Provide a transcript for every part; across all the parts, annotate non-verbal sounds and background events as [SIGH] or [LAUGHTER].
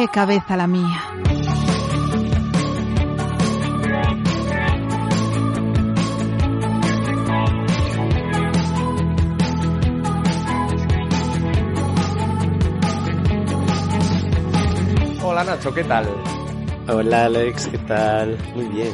Qué cabeza la mía. Hola Nacho, ¿qué tal? Hola Alex, ¿qué tal? Muy bien.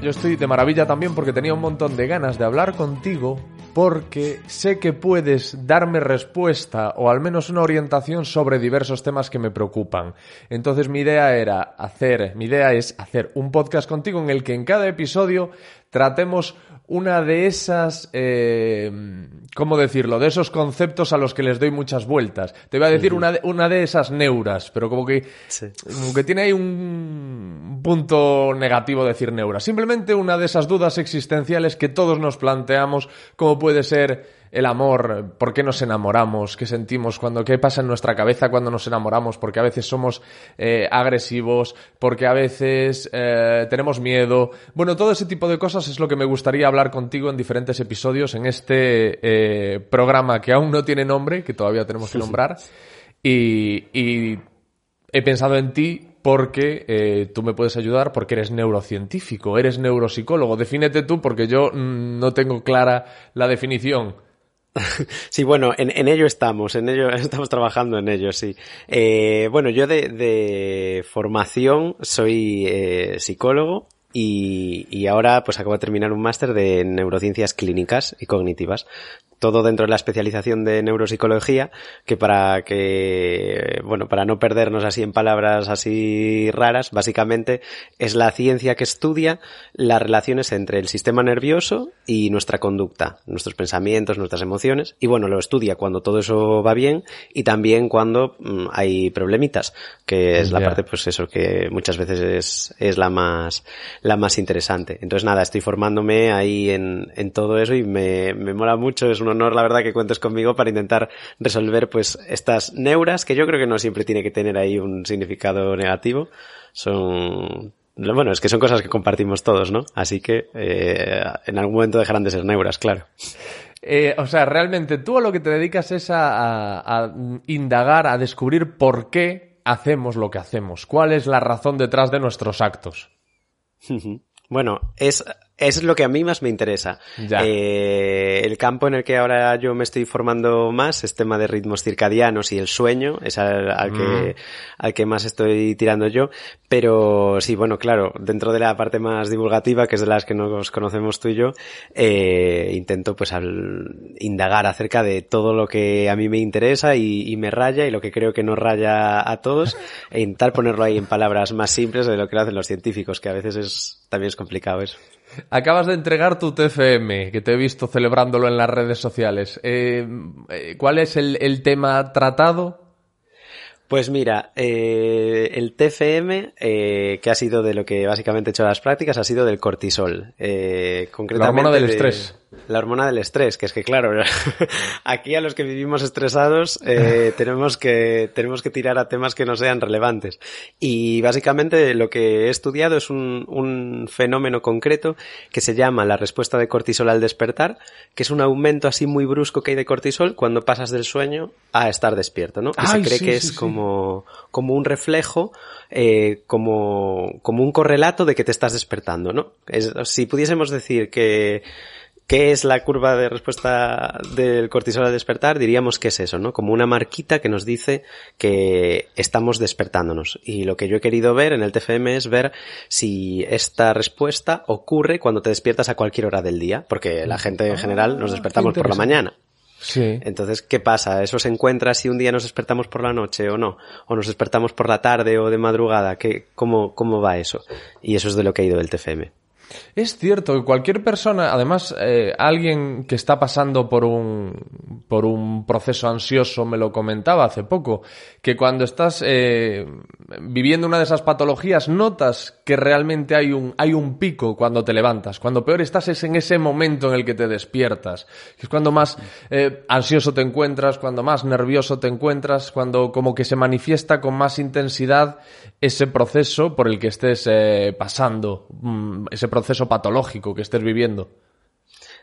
Yo estoy de maravilla también porque tenía un montón de ganas de hablar contigo porque sé que puedes darme respuesta o al menos una orientación sobre diversos temas que me preocupan. Entonces mi idea era hacer, mi idea es hacer un podcast contigo en el que en cada episodio tratemos una de esas, eh, ¿cómo decirlo? De esos conceptos a los que les doy muchas vueltas. Te voy a decir una, de, una de esas neuras, pero como que, como que tiene ahí un punto negativo decir neuras. Simplemente una de esas dudas existenciales que todos nos planteamos, como puede ser el amor, por qué nos enamoramos, qué sentimos cuando, qué pasa en nuestra cabeza cuando nos enamoramos, porque a veces somos eh, agresivos, porque a veces eh, tenemos miedo. Bueno, todo ese tipo de cosas es lo que me gustaría hablar contigo en diferentes episodios en este eh, programa que aún no tiene nombre, que todavía tenemos que nombrar. Y, y he pensado en ti porque eh, tú me puedes ayudar porque eres neurocientífico, eres neuropsicólogo. Defínete tú porque yo mm, no tengo clara la definición. [LAUGHS] Sí, bueno, en, ello estamos, en ello [LAUGHS] estamos trabajando en ello, sí. Eh, bueno, yo de, de formación soy eh, psicólogo y, y, ahora pues acabo de terminar un máster de neurociencias clínicas y cognitivas todo dentro de la especialización de neuropsicología, que para que, bueno, para no perdernos así en palabras así raras, básicamente es la ciencia que estudia las relaciones entre el sistema nervioso y nuestra conducta, nuestros pensamientos, nuestras emociones, y bueno, lo estudia cuando todo eso va bien y también cuando mmm, hay problemitas, que es la parte, pues eso, que muchas veces es, es la más, la más interesante. Entonces nada, estoy formándome ahí en, en todo eso y me, me mola mucho, es un honor, la verdad, que cuentes conmigo para intentar resolver, pues, estas neuras, que yo creo que no siempre tiene que tener ahí un significado negativo. Son, bueno, es que son cosas que compartimos todos, ¿no? Así que, eh, en algún momento dejarán de ser neuras, claro. Eh, o sea, realmente tú a lo que te dedicas es a, a, a indagar, a descubrir por qué hacemos lo que hacemos. ¿Cuál es la razón detrás de nuestros actos? [LAUGHS] Bueno, es es lo que a mí más me interesa. Eh, el campo en el que ahora yo me estoy formando más es tema de ritmos circadianos y el sueño, es al, al, mm. que, al que más estoy tirando yo. Pero sí, bueno, claro, dentro de la parte más divulgativa, que es de las que nos conocemos tú y yo, eh, intento pues al indagar acerca de todo lo que a mí me interesa y, y, me raya y lo que creo que no raya a todos e intentar ponerlo ahí en palabras más simples de lo que lo hacen los científicos, que a veces es, también es complicado eso. Acabas de entregar tu TFM, que te he visto celebrándolo en las redes sociales. Eh, eh ¿Cuál es el, el, tema tratado? Pues mira, eh, el TFM, eh, que ha sido de lo que básicamente he hecho las prácticas, ha sido del cortisol. concretamente la hormona del de, estrés. La hormona del estrés, que es que claro, [LAUGHS] aquí a los que vivimos estresados eh, [LAUGHS] tenemos que tenemos que tirar a temas que no sean relevantes. Y básicamente lo que he estudiado es un, un fenómeno concreto que se llama la respuesta de cortisol al despertar, que es un aumento así muy brusco que hay de cortisol cuando pasas del sueño a estar despierto, ¿no? Y Ay, se cree sí, que sí, es como, como un reflejo, eh, como, como un correlato de que te estás despertando, ¿no? Es, si pudiésemos decir que ¿Qué es la curva de respuesta del cortisol al despertar? Diríamos que es eso, ¿no? Como una marquita que nos dice que estamos despertándonos. Y lo que yo he querido ver en el TFM es ver si esta respuesta ocurre cuando te despiertas a cualquier hora del día, porque la gente en general nos despertamos por la mañana. Sí. Entonces, ¿qué pasa? ¿Eso se encuentra si un día nos despertamos por la noche o no? ¿O nos despertamos por la tarde o de madrugada? ¿Qué, cómo, ¿Cómo va eso? Y eso es de lo que ha ido el TFM. Es cierto que cualquier persona, además, eh, alguien que está pasando por un, por un proceso ansioso me lo comentaba hace poco, que cuando estás eh, viviendo una de esas patologías notas que realmente hay un, hay un pico cuando te levantas. Cuando peor estás es en ese momento en el que te despiertas. Que es cuando más eh, ansioso te encuentras, cuando más nervioso te encuentras, cuando como que se manifiesta con más intensidad ese proceso por el que estés pasando, mm, ese proceso patológico que estés viviendo.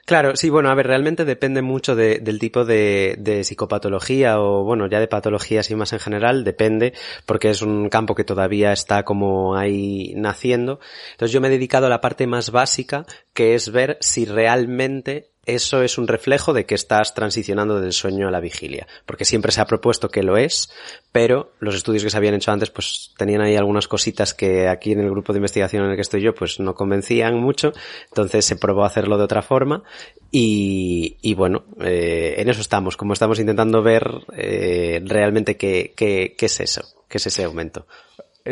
Claro, sí, bueno, a ver, realmente depende mucho de, del tipo de, de, psicopatología o, bueno, ya de patología así más en general, depende, porque es un campo que todavía está como ahí naciendo. Entonces yo me he dedicado a la parte más básica, que es ver si realmente eso es un reflejo de que estás transicionando del sueño a la vigilia, porque siempre se ha propuesto que lo es, pero los estudios que se habían hecho antes pues tenían ahí algunas cositas que aquí en el grupo de investigación en el que estoy yo pues no convencían mucho, entonces se probó a hacerlo de otra forma y, bueno, eh, en eso estamos, como estamos intentando ver eh, realmente qué, qué, qué es eso, qué es ese aumento.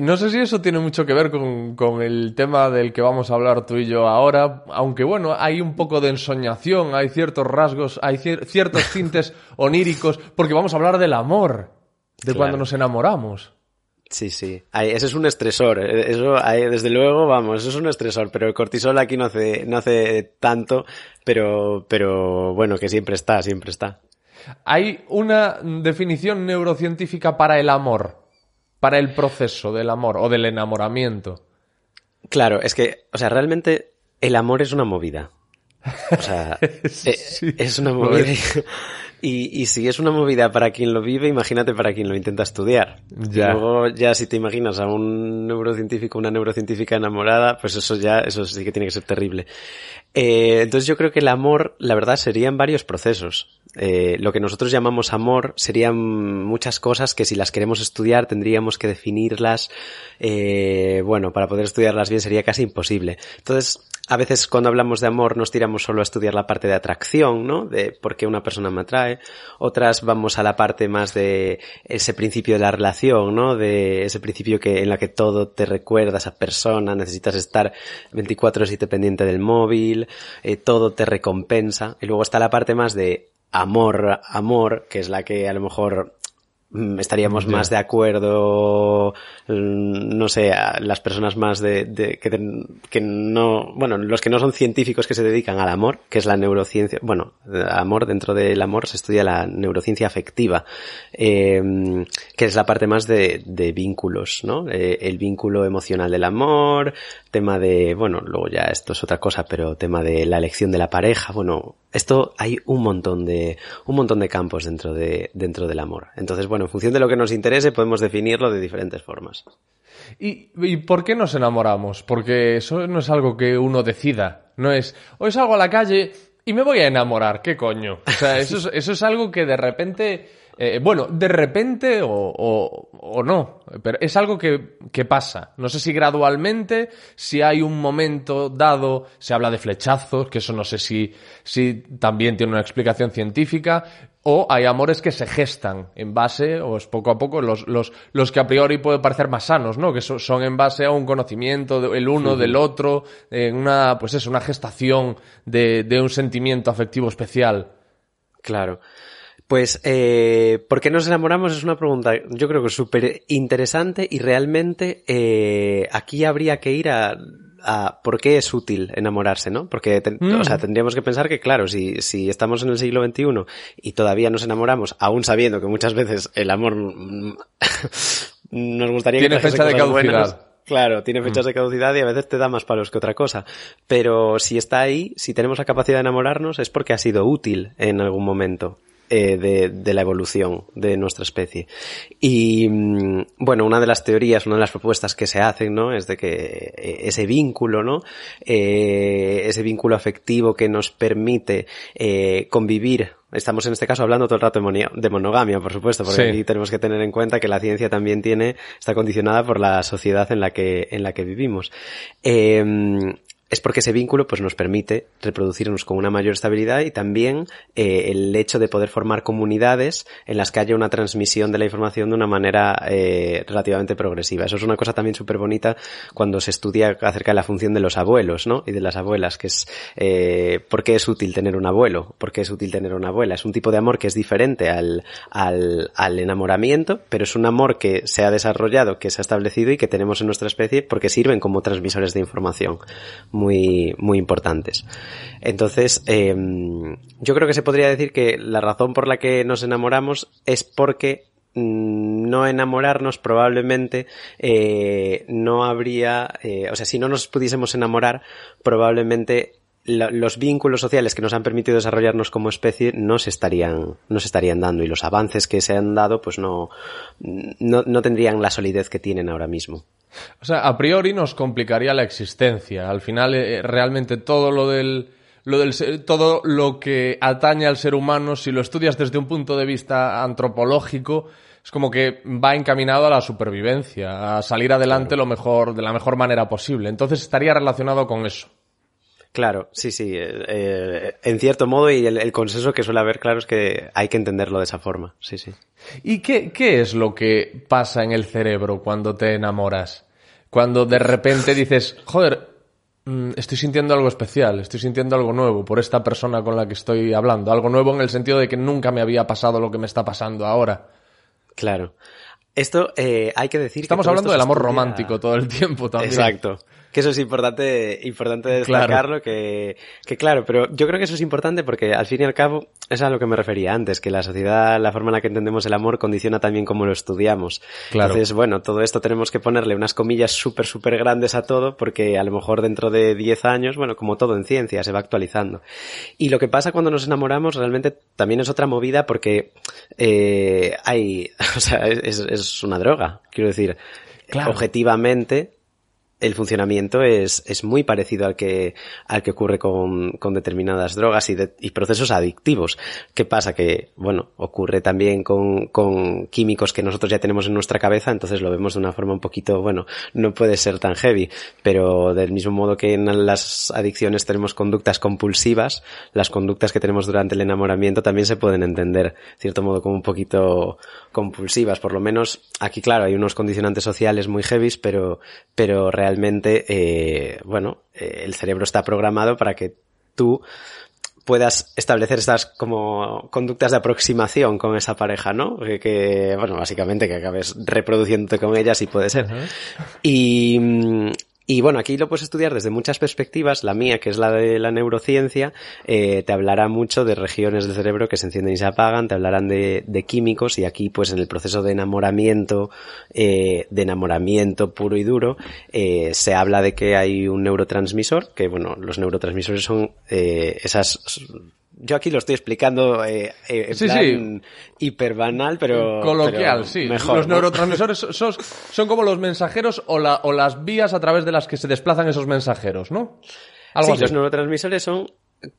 No sé si eso tiene mucho que ver con, con, el tema del que vamos a hablar tú y yo ahora, aunque bueno, hay un poco de ensoñación, hay ciertos rasgos, hay cier ciertos tintes [LAUGHS] oníricos, porque vamos a hablar del amor, de claro. cuando nos enamoramos. Sí, sí. ese es un estresor. Eh, eso, desde luego, vamos, eso es un estresor. Pero el cortisol aquí no hace, no hace tanto, pero, pero bueno, que siempre está, siempre está. Hay una definición neurocientífica para el amor para el proceso del amor o del enamoramiento. Claro, es que, o sea, realmente el amor es una movida. O sea, [LAUGHS] sí, es una movida. [LAUGHS] Y, y, si es una movida para quien lo vive, imagínate para quien lo intenta estudiar. Ya. Y luego ya si te imaginas a un neurocientífico, una neurocientífica enamorada, pues eso ya, eso sí que tiene que ser terrible. Eh, entonces yo creo que el amor, la verdad, serían varios procesos. Eh, lo que nosotros llamamos amor serían muchas cosas que si las queremos estudiar tendríamos que definirlas. Eh, bueno, para poder estudiarlas bien sería casi imposible. Entonces, a veces cuando hablamos de amor nos tiramos solo a estudiar la parte de atracción, ¿no? De por qué una persona me atrae. Otras vamos a la parte más de ese principio de la relación, ¿no? De ese principio que, en la que todo te recuerda a esa persona, necesitas estar 24-7 pendiente del móvil, eh, todo te recompensa. Y luego está la parte más de amor, amor, que es la que a lo mejor Mm, estaríamos más de acuerdo, mm, no sé, las personas más de, de que, que, no, bueno, los que no son científicos que se dedican al amor, que es la neurociencia, bueno, amor, dentro del amor se estudia la neurociencia afectiva, eh, que es la parte más de, de vínculos, ¿no? Eh, el vínculo emocional del amor, tema de, bueno, luego ya esto es otra cosa, pero tema de la elección de la pareja, bueno, esto hay un montón de, un montón de campos dentro de, dentro del amor. Entonces, bueno, en función de lo que nos interese podemos definirlo de diferentes formas. ¿Y, ¿Y, por qué nos enamoramos? Porque eso no es algo que uno decida. No es, hoy salgo a la calle y me voy a enamorar. ¿Qué coño? O sea, eso es, eso es algo que de repente eh, bueno, de repente o, o, o, no, pero es algo que, que, pasa. No sé si gradualmente, si hay un momento dado, se habla de flechazos, que eso no sé si, si también tiene una explicación científica, o hay amores que se gestan en base, o es poco a poco, los, los, los que a priori pueden parecer más sanos, ¿no? Que son, son en base a un conocimiento el uno del otro, en una, pues es una gestación de, de un sentimiento afectivo especial. Claro. Pues, eh, ¿por qué nos enamoramos? Es una pregunta, yo creo que súper interesante y realmente eh, aquí habría que ir a, a, por qué es útil enamorarse, ¿no? Porque, te, mm. o sea, tendríamos que pensar que, claro, si, si estamos en el siglo XXI y todavía nos enamoramos, aún sabiendo que muchas veces el amor [LAUGHS] nos gustaría Tiene que fecha de caducidad. Claro, tiene fechas mm. de caducidad y a veces te da más palos que otra cosa. Pero si está ahí, si tenemos la capacidad de enamorarnos, es porque ha sido útil en algún momento eh, de, de, la evolución de nuestra especie. Y mm, bueno, una de las teorías, una de las propuestas que se hacen, ¿no? Es de que eh, ese vínculo, ¿no? Eh, ese vínculo afectivo que nos permite eh, convivir Estamos en este caso hablando todo el rato de, monogamia, por supuesto, porque sí. aquí tenemos que tener en cuenta que la ciencia también tiene, está condicionada por la sociedad en la que, en la que vivimos. Eh, es porque ese vínculo pues nos permite reproducirnos con una mayor estabilidad y también eh, el hecho de poder formar comunidades en las que haya una transmisión de la información de una manera eh, relativamente progresiva. Eso es una cosa también súper bonita cuando se estudia acerca de la función de los abuelos, ¿no? Y de las abuelas, que es eh, por qué es útil tener un abuelo, por qué es útil tener una abuela. Es un tipo de amor que es diferente al, al, al enamoramiento, pero es un amor que se ha desarrollado, que se ha establecido y que tenemos en nuestra especie porque sirven como transmisores de información muy importantes. Entonces, eh, yo creo que se podría decir que la razón por la que nos enamoramos es porque mm, no enamorarnos probablemente eh, no habría, eh, o sea, si no nos pudiésemos enamorar, probablemente los vínculos sociales que nos han permitido desarrollarnos como especie no se estarían, no se estarían dando y los avances que se han dado pues no, no, no tendrían la solidez que tienen ahora mismo. O sea, a priori nos complicaría la existencia. Al final, eh, realmente todo lo del, lo del, todo lo que atañe al ser humano, si lo estudias desde un punto de vista antropológico, es como que va encaminado a la supervivencia, a salir adelante lo mejor, de la mejor manera posible. Entonces estaría relacionado con eso. Claro, sí, sí. Eh, eh, en cierto modo, y el, consenso que suele haber, claro, es que hay que entenderlo de esa forma. Sí, sí. ¿Y qué, qué es lo que pasa en el cerebro cuando te enamoras? Cuando de repente dices, joder, mm, estoy sintiendo algo especial, estoy sintiendo algo nuevo por esta persona con la que estoy hablando. Algo nuevo en el sentido de que nunca me había pasado lo que me está pasando ahora. Claro. Esto eh, hay que decir. Estamos hablando del amor romántico todo el tiempo también. Exacto que eso es importante, importante destacarlo, que, que claro, pero yo creo que eso es importante porque al fin y al cabo es a lo que me refería antes, que la sociedad, la forma en la que entendemos el amor condiciona también cómo lo estudiamos. Claro. Entonces, bueno, todo esto tenemos que ponerle unas comillas súper, súper grandes a todo porque a lo mejor dentro de 10 años, bueno, como todo en ciencia, se va actualizando. Y lo que pasa cuando nos enamoramos realmente también es otra movida porque eh, hay, [LAUGHS] o sea, es, es una droga, quiero decir. Claro. Objetivamente, el funcionamiento es, es muy parecido al que, al que ocurre con, con determinadas drogas y, y, procesos adictivos. ¿Qué pasa? Que, bueno, ocurre también con, con químicos que nosotros ya tenemos en nuestra cabeza, entonces lo vemos de una forma un poquito, bueno, no puede ser tan heavy, pero del mismo modo que en las adicciones tenemos conductas compulsivas, las conductas que tenemos durante el enamoramiento también se pueden entender, de cierto modo, como un poquito compulsivas. Por lo menos aquí, claro, hay unos condicionantes sociales muy heavy, pero, pero realmente realmente, eh, bueno, eh, el cerebro está programado para que tú puedas establecer estas como conductas de aproximación con esa pareja, ¿no? Que, bueno, básicamente que acabes reproduciéndote con ellas y puede ser. Y, mm, y bueno, aquí lo puedes estudiar desde muchas perspectivas. La mía, que es la de la neurociencia, eh, te hablará mucho de regiones del cerebro que se encienden y se apagan, te hablarán de, de químicos y aquí pues en el proceso de enamoramiento, eh, de enamoramiento puro y duro, eh, se habla de que hay un neurotransmisor, que bueno, los neurotransmisores son eh, esas yo aquí lo estoy explicando eh, eh en plan hiperbanal, pero coloquial, sí. los neurotransmisores son, son, como los mensajeros o, la, o las vías a través de las que se desplazan esos mensajeros, ¿no? Algo sí, los neurotransmisores son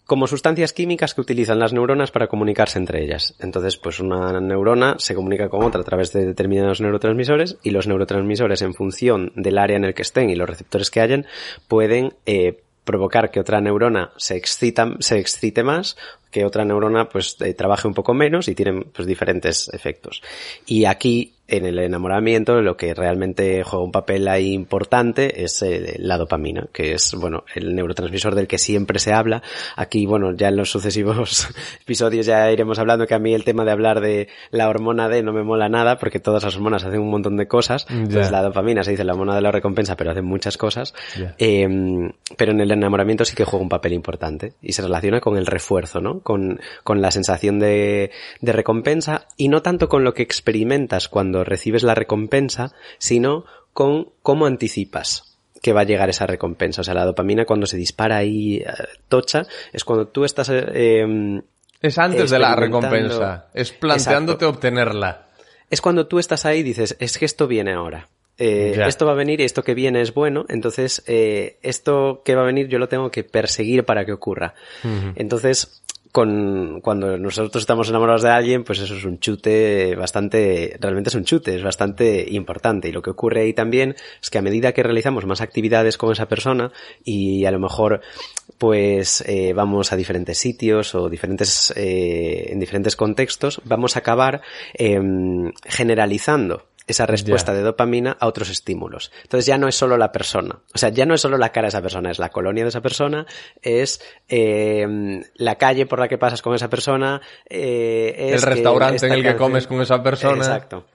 como sustancias químicas que utilizan las neuronas para comunicarse entre ellas. Entonces, pues una neurona se comunica con otra a través de determinados neurotransmisores y los neurotransmisores en función del área en el que estén y los receptores que hayan pueden eh, provocar que otra neurona se excita, se excite más, que otra neurona pues eh, trabaje un poco menos y tienen pues diferentes efectos. Y aquí en el enamoramiento lo que realmente juega un papel ahí importante es eh, la dopamina, que es, bueno, el neurotransmisor del que siempre se habla. Aquí, bueno, ya en los sucesivos [LAUGHS] episodios ya iremos hablando que a mí el tema de hablar de la hormona D no me mola nada porque todas las hormonas hacen un montón de cosas. Pues la dopamina se dice la hormona de la recompensa, pero hacen muchas cosas. Em, pero en el enamoramiento sí que juega un papel importante y se relaciona con el refuerzo, ¿no? Con, con la sensación de, de recompensa y no tanto con lo que experimentas cuando recibes la recompensa, sino con cómo anticipas que va a llegar esa recompensa. O sea, la dopamina cuando se dispara ahí eh, tocha es cuando tú estás... Eh, em, es antes de la recompensa, es planteándote obtenerla. Es cuando tú estás ahí y dices, es que esto viene ahora. Eh, esto va a venir y esto que viene es bueno, entonces esto que va a venir yo lo tengo que perseguir para que ocurra. Entonces, con, cuando nosotros estamos enamorados de alguien, pues eso es un chute bastante, realmente es un chute, es bastante importante. Y lo que ocurre ahí también es que a medida que realizamos más actividades con esa persona y a lo mejor pues eh, vamos a diferentes sitios o diferentes, eh, en diferentes contextos, vamos a acabar eh, generalizando esa respuesta de dopamina a otros estímulos. Entonces ya no es solo la persona, o sea, ya no es solo la cara de esa persona, es la colonia de esa persona, es eh, la calle por la que pasas con esa persona, eh, es el restaurante en el que comes con esa persona. Exacto.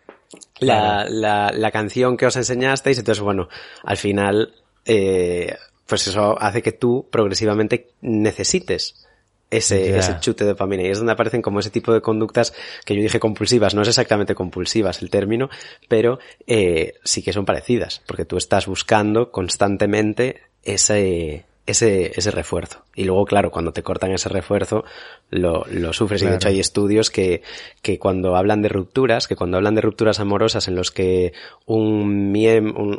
La, la, la, canción que os enseñasteis, entonces bueno, al final, eh, pues eso hace que tú progresivamente necesites ese, ese chute de dopamina. Y es donde aparecen como ese tipo de conductas que yo dije compulsivas. No es exactamente compulsivas el término, pero eh, sí que son parecidas, porque tú estás buscando constantemente ese, ese, ese refuerzo. Y luego, claro, cuando te cortan ese refuerzo, lo, lo sufres. Y de hecho hay estudios que, que cuando hablan de rupturas, que cuando hablan de rupturas amorosas en los que un,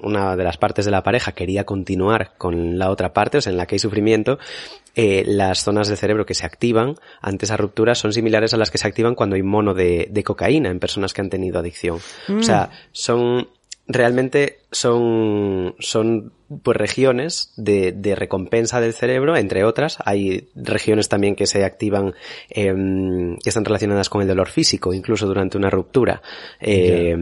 una de las partes de la pareja quería continuar con la otra parte, o sea, en la que hay sufrimiento, eh, las zonas del cerebro que se activan ante esa ruptura son similares a las que se activan cuando hay mono de, de cocaína en personas que han tenido adicción. O sea, mm. son, realmente son, son pues regiones de, de, recompensa del cerebro, entre otras. Hay regiones también que se activan, eh, que están relacionadas con el dolor físico, incluso durante una ruptura, eh,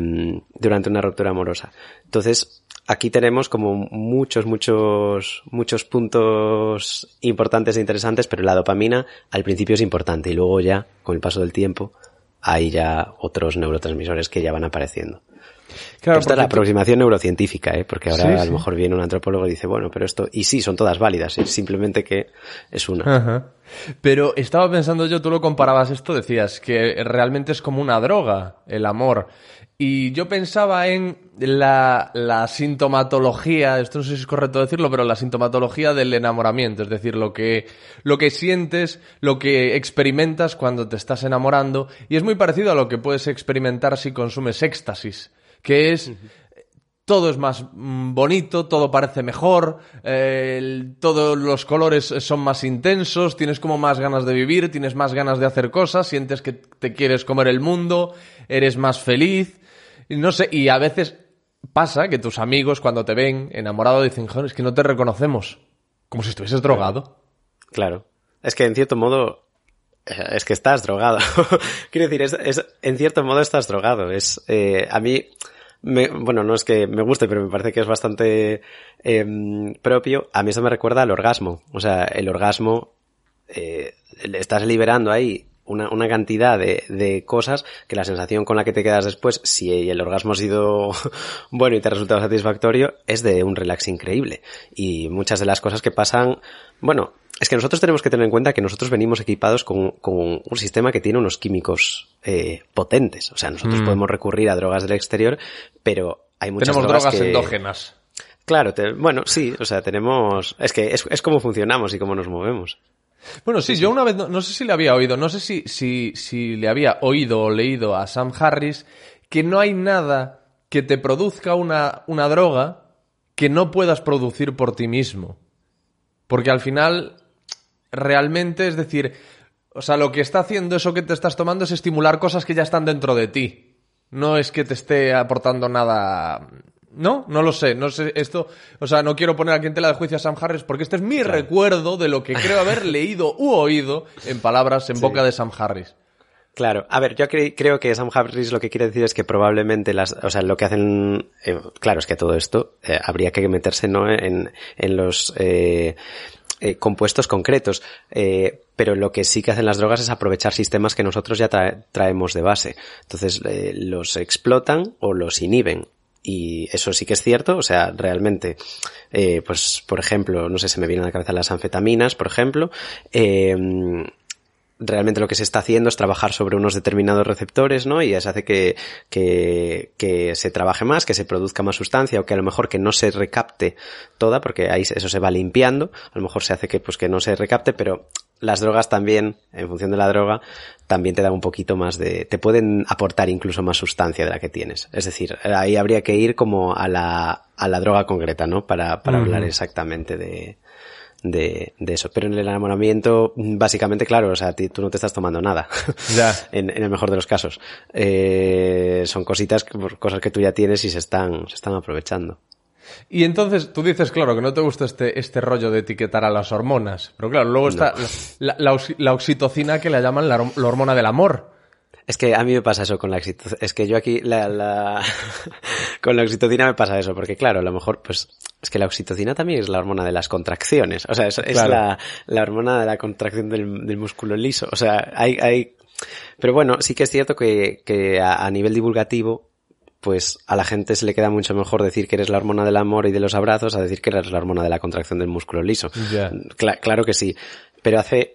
durante una ruptura amorosa. Entonces, aquí tenemos como muchos, muchos, muchos puntos importantes e interesantes, pero la dopamina al principio es importante y luego ya, con el paso del tiempo, hay ya otros neurotransmisores que ya van apareciendo. Claro, Esta es la aproximación neurocientífica, ¿eh? porque ahora a lo mejor viene un antropólogo y dice, bueno, pero esto, y sí, son todas válidas, es simplemente que es una. Pero estaba pensando yo, tú lo comparabas esto, decías que realmente es como una droga, el amor. Y yo pensaba en la, la, sintomatología, esto no sé si es correcto decirlo, pero la sintomatología del enamoramiento, es decir, lo que, lo que sientes, lo que experimentas cuando te estás enamorando, y es muy parecido a lo que puedes experimentar si consumes éxtasis que es todo es más mm, bonito, todo parece mejor, eh, todos los colores son más intensos, tienes como más ganas de vivir, tienes más ganas de hacer cosas, sientes que te quieres comer el mundo, eres más feliz, no sé, y a veces pasa que tus amigos cuando te ven enamorado dicen, joder, es que no te reconocemos, como si estuvieses drogado. Claro. Es que en cierto modo eh, es que estás drogado. [LAUGHS] Quiero decir, es, en cierto modo estás drogado. Es, eh, a mí, me, bueno, no es que me guste, pero me parece que es bastante eh, propio. A mí eso me recuerda al orgasmo. O sea, el orgasmo, eh, estás liberando ahí una, cantidad de, de, cosas que la sensación con la que te quedas después, si el orgasmo ha sido [LAUGHS] bueno y te ha resultado satisfactorio, es de un relax increíble. Y muchas de las cosas que pasan, bueno, es que nosotros tenemos que tener en cuenta que nosotros venimos equipados con, con un sistema que tiene unos químicos eh, potentes. O sea, nosotros mm. podemos recurrir a drogas del exterior, pero hay muchas tenemos drogas, endógenas. Claro, bueno, sí, o sea, tenemos... Es que es, es como funcionamos y cómo nos movemos. Bueno, sí, yo una vez, no, sé si le había oído, no sé si, si, si le había oído o leído a Sam Harris que no hay nada que te produzca una, una droga que no puedas producir por ti mismo. Porque al final realmente, es decir, o sea, lo que está haciendo eso que te estás tomando es estimular cosas que ya están dentro de ti. No es que te esté aportando nada. No, no lo sé. No sé esto. O sea, no quiero poner aquí en tela de juicio a Sam Harris porque este es mi recuerdo de lo que creo [LAUGHS] haber leído u oído en palabras en boca de Sam Harris. Claro, a ver, yo creo que Sam Harris lo que quiere decir es que probablemente las, o sea, lo que hacen, eh, claro, es que todo esto eh, habría que meterse no en, en los eh, eh, compuestos concretos. Eh, pero lo que sí que hacen las drogas es aprovechar sistemas que nosotros ya traemos de base. Entonces eh, los explotan o los inhiben. Y eso sí que es cierto, o sea, realmente, pues, por ejemplo, no sé, se me vienen a la cabeza las anfetaminas, por ejemplo, realmente lo que se está haciendo es trabajar sobre unos determinados receptores, ¿no? Y eso hace que, que, que, se trabaje más, que se produzca más sustancia o que a lo mejor que no se recapte toda, porque ahí eso se va limpiando. A lo mejor se hace que, pues, que no se recapte, pero las drogas también, en función de la droga, también te dan un poquito más de, te pueden aportar incluso más sustancia de la que tienes. Es decir, ahí habría que ir como a la, a la droga concreta, ¿no? Para, para hablar exactamente de, de, de, eso. Pero en el enamoramiento, básicamente, claro, o sea, tú no te estás tomando nada. [LAUGHS] Ya. en, en, el mejor de los casos. Eh, son cositas, cosas que tú ya tienes y se están, se están aprovechando. Y entonces tú dices, claro, que no te gusta este, este rollo de etiquetar a las hormonas. Pero claro, luego está la, la, la, oxitocina que la llaman la, hormona del amor. Es que a mí me pasa eso con la oxitocina. Es que yo aquí, la, la... [LAUGHS] con la oxitocina me pasa eso, porque claro, a lo mejor, pues, es que la oxitocina también es la hormona de las contracciones. O sea, es, es la, la, hormona de la contracción del, del, músculo liso. O sea, hay, hay, pero bueno, sí que es cierto que, que a, a nivel divulgativo, pues a la gente se le queda mucho mejor decir que eres la hormona del amor y de los abrazos a decir que eres la hormona de la contracción del músculo liso. Yeah. Cla claro que sí. Pero hace,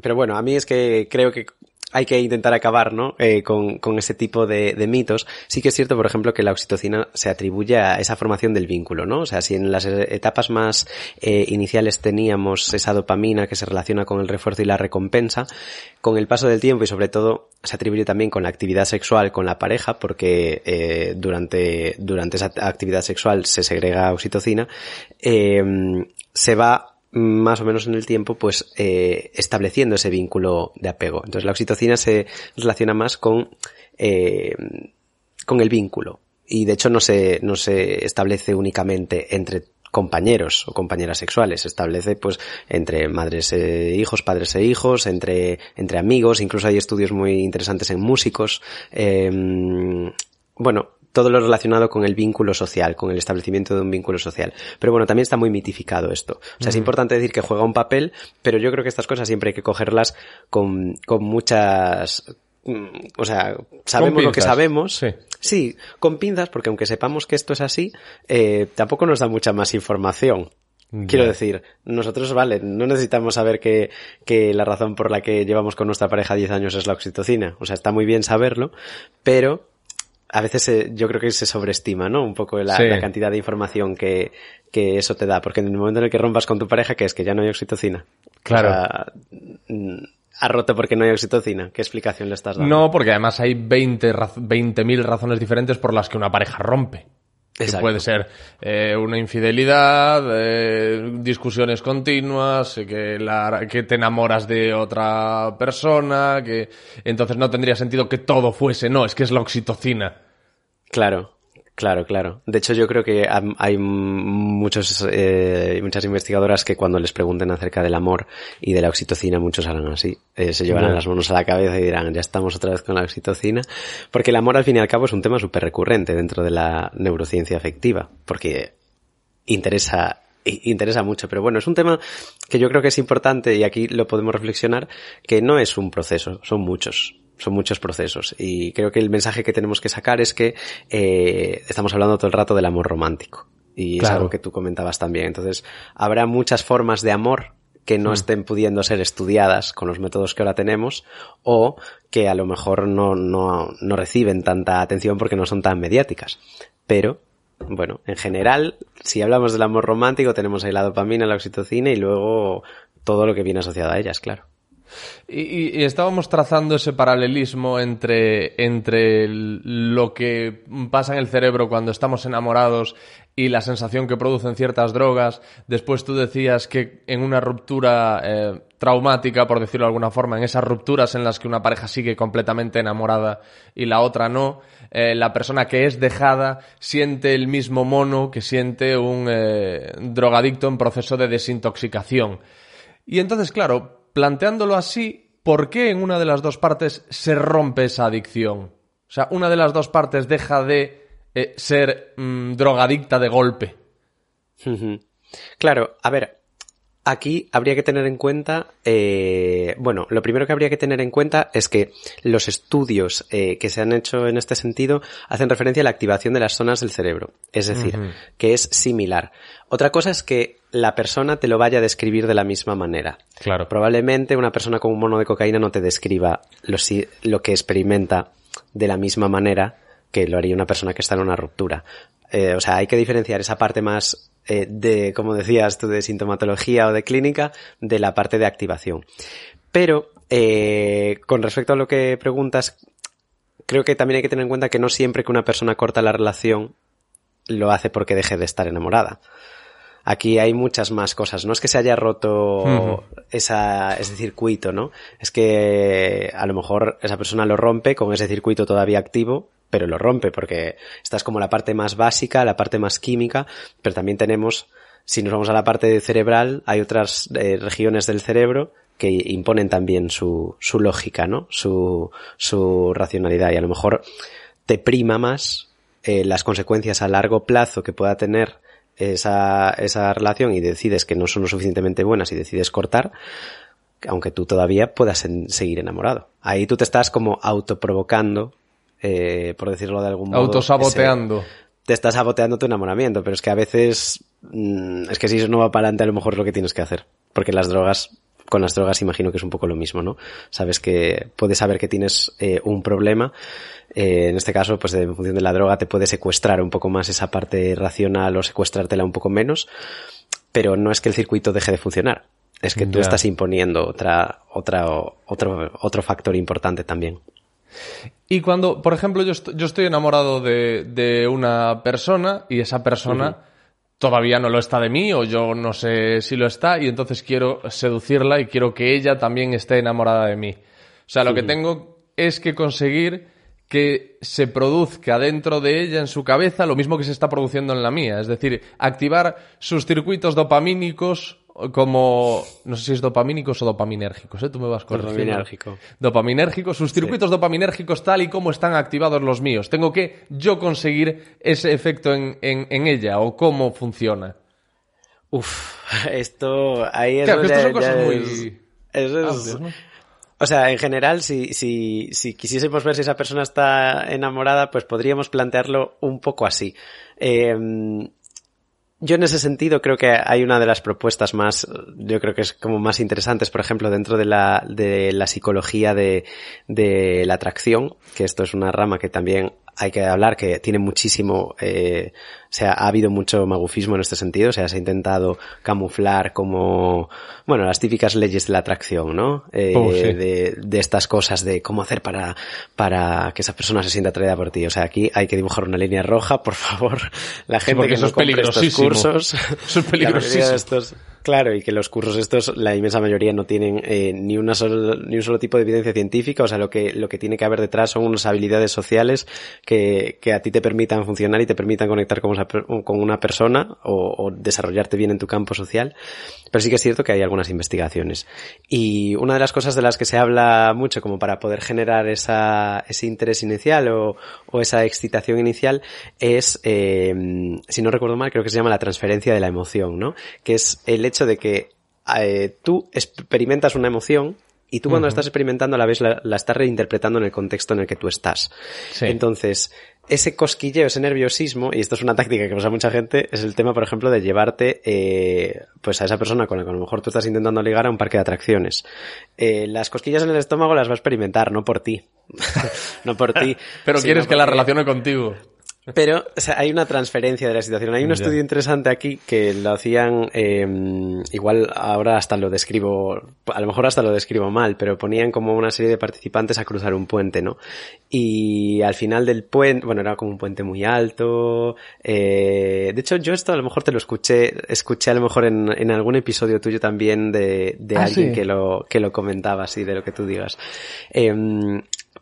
pero bueno, a mí es que creo que hay que intentar acabar, ¿no? Eh, con, con, ese tipo de, mitos. Sí que es cierto, por ejemplo, que la oxitocina se atribuye a esa formación del vínculo, ¿no? O sea, si en las etapas más eh, iniciales teníamos esa dopamina que se relaciona con el refuerzo y la recompensa, con el paso del tiempo y sobre todo se atribuye también con la actividad sexual con la pareja, porque eh, durante, durante esa actividad sexual se segrega oxitocina, eh, se va más o menos en el tiempo, pues eh, estableciendo ese vínculo de apego. Entonces la oxitocina se relaciona más con, eh, con el vínculo. Y de hecho no se, no se establece únicamente entre compañeros o compañeras sexuales, se establece pues entre madres e hijos, padres e hijos, entre, entre amigos, incluso hay estudios muy interesantes en músicos. Eh, bueno, todo lo relacionado con el vínculo social, con el establecimiento de un vínculo social. Pero bueno, también está muy mitificado esto. O sea, es importante decir que juega un papel, pero yo creo que estas cosas siempre hay que cogerlas con, con muchas, mm, o sea, sabemos lo que sabemos. Sí. sí. con pinzas, porque aunque sepamos que esto es así, eh, tampoco nos da mucha más información. Quiero decir, nosotros, vale, no necesitamos saber que, que la razón por la que llevamos con nuestra pareja 10 años es la oxitocina. O sea, está muy bien saberlo, pero a veces yo creo que se sobreestima, ¿no? Un poco la, cantidad de información que, que, eso te da, porque en el momento en el que rompas con tu pareja, que es que ya no hay oxitocina. Claro. Mm, ha roto porque no hay oxitocina. ¿Qué explicación le estás dando? No, porque además hay 20 mil razones diferentes por las que una pareja rompe. Que puede ser eh, una infidelidad, eh, discusiones continuas, eh, que, la, que te enamoras de otra persona, que entonces no tendría sentido que todo fuese, no, es que es la oxitocina. Claro. Claro, claro. De hecho, yo creo que hay muchos, eh, muchas investigadoras que cuando les pregunten acerca del amor y de la oxitocina, muchos harán así. Eh, se llevarán las manos a la cabeza y dirán, ya estamos otra vez con la oxitocina. Porque el amor, al fin y al cabo, es un tema súper recurrente dentro de la neurociencia afectiva. Porque interesa interesa mucho. Pero bueno, es un tema que yo creo que es importante y aquí lo podemos reflexionar, que no es un proceso, son muchos son muchos procesos. Y creo que el mensaje que tenemos que sacar es que eh, estamos hablando todo el rato del amor romántico. Y es algo que tú comentabas también. Entonces, habrá muchas formas de amor que no hmm. estén pudiendo ser estudiadas con los métodos que ahora tenemos o que a lo mejor no, no, no reciben tanta atención porque no son tan mediáticas. Pero bueno, en general, si hablamos del amor romántico, tenemos ahí la dopamina, la oxitocina y luego todo lo que viene asociado a ellas, claro. Y, estábamos trazando ese paralelismo entre, entre lo que pasa en el cerebro cuando estamos enamorados y la sensación que producen ciertas drogas. Después tú decías que en una ruptura eh, traumática, por decirlo de alguna forma, en esas rupturas en las que una pareja sigue completamente enamorada y la otra no, eh, la persona que es dejada siente el mismo mono que siente un eh, drogadicto en proceso de desintoxicación. Y entonces, claro, planteándolo así, ¿por qué en una de las dos partes se rompe esa adicción? O sea, una de las dos partes deja de eh, ser mm, drogadicta de golpe. Claro, a ver, aquí habría que tener en cuenta, eh, bueno, lo primero que habría que tener en cuenta es que los estudios eh, que se han hecho en este sentido hacen referencia a la activación de las zonas del cerebro, es decir, que es similar. Otra cosa es que la persona te lo vaya a describir de la misma manera. Claro. Probablemente una persona con un mono de cocaína no te describa lo, lo que experimenta de la misma manera que lo haría una persona que está en una ruptura. Eh, o sea, hay que diferenciar esa parte más eh, de, como decías tú, de sintomatología o de clínica, de la parte de activación. Pero, eh, con respecto a lo que preguntas, creo que también hay que tener en cuenta que no siempre que una persona corta la relación lo hace porque deje de estar enamorada. Aquí hay muchas más cosas. No es que se haya roto esa, ese circuito, ¿no? Es que a lo mejor esa persona lo rompe con ese circuito todavía activo, pero lo rompe porque esta es como la parte más básica, la parte más química, pero también tenemos, si nos vamos a la parte cerebral, hay otras eh, regiones del cerebro que imponen también su, su lógica, ¿no? Su, su racionalidad y a lo mejor te prima más eh, las consecuencias a largo plazo que pueda tener esa, esa relación y decides que no son lo suficientemente buenas y decides cortar, aunque tú todavía puedas seguir enamorado. Ahí tú te estás como autoprovocando, eh, por decirlo de algún modo. Autosaboteando. te estás saboteando tu enamoramiento, pero es que a veces, mm, es que si eso no va para adelante, a lo mejor es lo que tienes que hacer. Porque las drogas con las drogas imagino que es un poco lo mismo, ¿no? Sabes que puedes saber que tienes eh, un problema. Eh, en este caso, pues en función de la droga te puede secuestrar un poco más esa parte racional o secuestrártela un poco menos, pero no es que el circuito deje de funcionar. Es que tú estás imponiendo otra, otra, otro, otro factor importante también. Y cuando, por ejemplo, yo, yo estoy enamorado de, de, una persona y esa persona todavía no lo está de mí o yo no sé si lo está y entonces quiero seducirla y quiero que ella también esté enamorada de mí. O sea, lo que tengo es que conseguir que se produzca dentro de ella en su cabeza lo mismo que se está produciendo en la mía, es decir, activar sus circuitos dopamínicos como, no sé si es dopamínicos o dopaminérgicos, ¿eh? Tú me vas con Dopaminérgico. Dopaminérgicos, sus circuitos dopaminérgicos tal y como están activados los míos. Tengo que yo conseguir ese efecto en, en, ella o cómo funciona. Uf, [LAUGHS] esto ahí es claro, que son cosas muy... Eso es... O sea, en general, si, si, si quisiésemos ver si esa persona está enamorada, pues podríamos plantearlo un poco así. Eh, yo en ese sentido creo que hay una de las propuestas más, yo creo que es como más interesantes, por ejemplo, dentro de la, de la psicología de, de la atracción, que esto es una rama que también hay que hablar que tiene muchísimo, eh, sea, ha habido mucho magufismo en este sentido, o sea, se ha intentado camuflar como, bueno, las típicas leyes de la atracción, ¿no? Eh, oh, de, de, estas cosas de cómo hacer para, para que esa persona se sienta atraída por ti. O sea, aquí hay que dibujar una línea roja, por favor. La gente que no compre estos cursos, eso es [LAUGHS] peligrosísimo. Estos, Claro, y que los cursos estos, la inmensa mayoría no tienen eh, ni, una ni un solo tipo de evidencia científica, o sea, lo que, lo que tiene que haber detrás son unas habilidades sociales que, que a ti te permitan funcionar y te permitan conectar con, con una persona o, o, desarrollarte bien en tu campo social. Pero sí que es cierto que hay algunas investigaciones. Y una de las cosas de las que se habla mucho como para poder generar esa, ese interés inicial o, o esa excitación inicial es, eh, si no recuerdo mal, creo que se llama la transferencia de la emoción, ¿no? Que es el hecho de que eh, tú experimentas una emoción y tú cuando la estás experimentando a la vez la, estás reinterpretando en el contexto en el que tú estás. Entonces, ese cosquilleo, ese nerviosismo, y esto es una táctica que usa mucha gente, es el tema, por ejemplo, de llevarte eh, pues a esa persona con la que a lo mejor tú estás intentando ligar a un parque de atracciones. Eh, las cosquillas en el estómago las va a experimentar, no por ti. [LAUGHS] no por ti. [LAUGHS] Pero quieres que la relacione contigo. Pero o sea, hay una transferencia de la situación. Hay un estudio interesante aquí que lo hacían, eh, igual ahora hasta lo describo, a lo mejor hasta lo describo mal, pero ponían como una serie de participantes a cruzar un puente, ¿no? Y al final del puente, bueno, era como un puente muy alto. Eh, de hecho, yo esto a lo mejor te lo escuché, escuché a lo mejor en, en algún episodio tuyo también de, de ah, alguien que lo, que lo comentaba así, de lo que tú digas. Eh,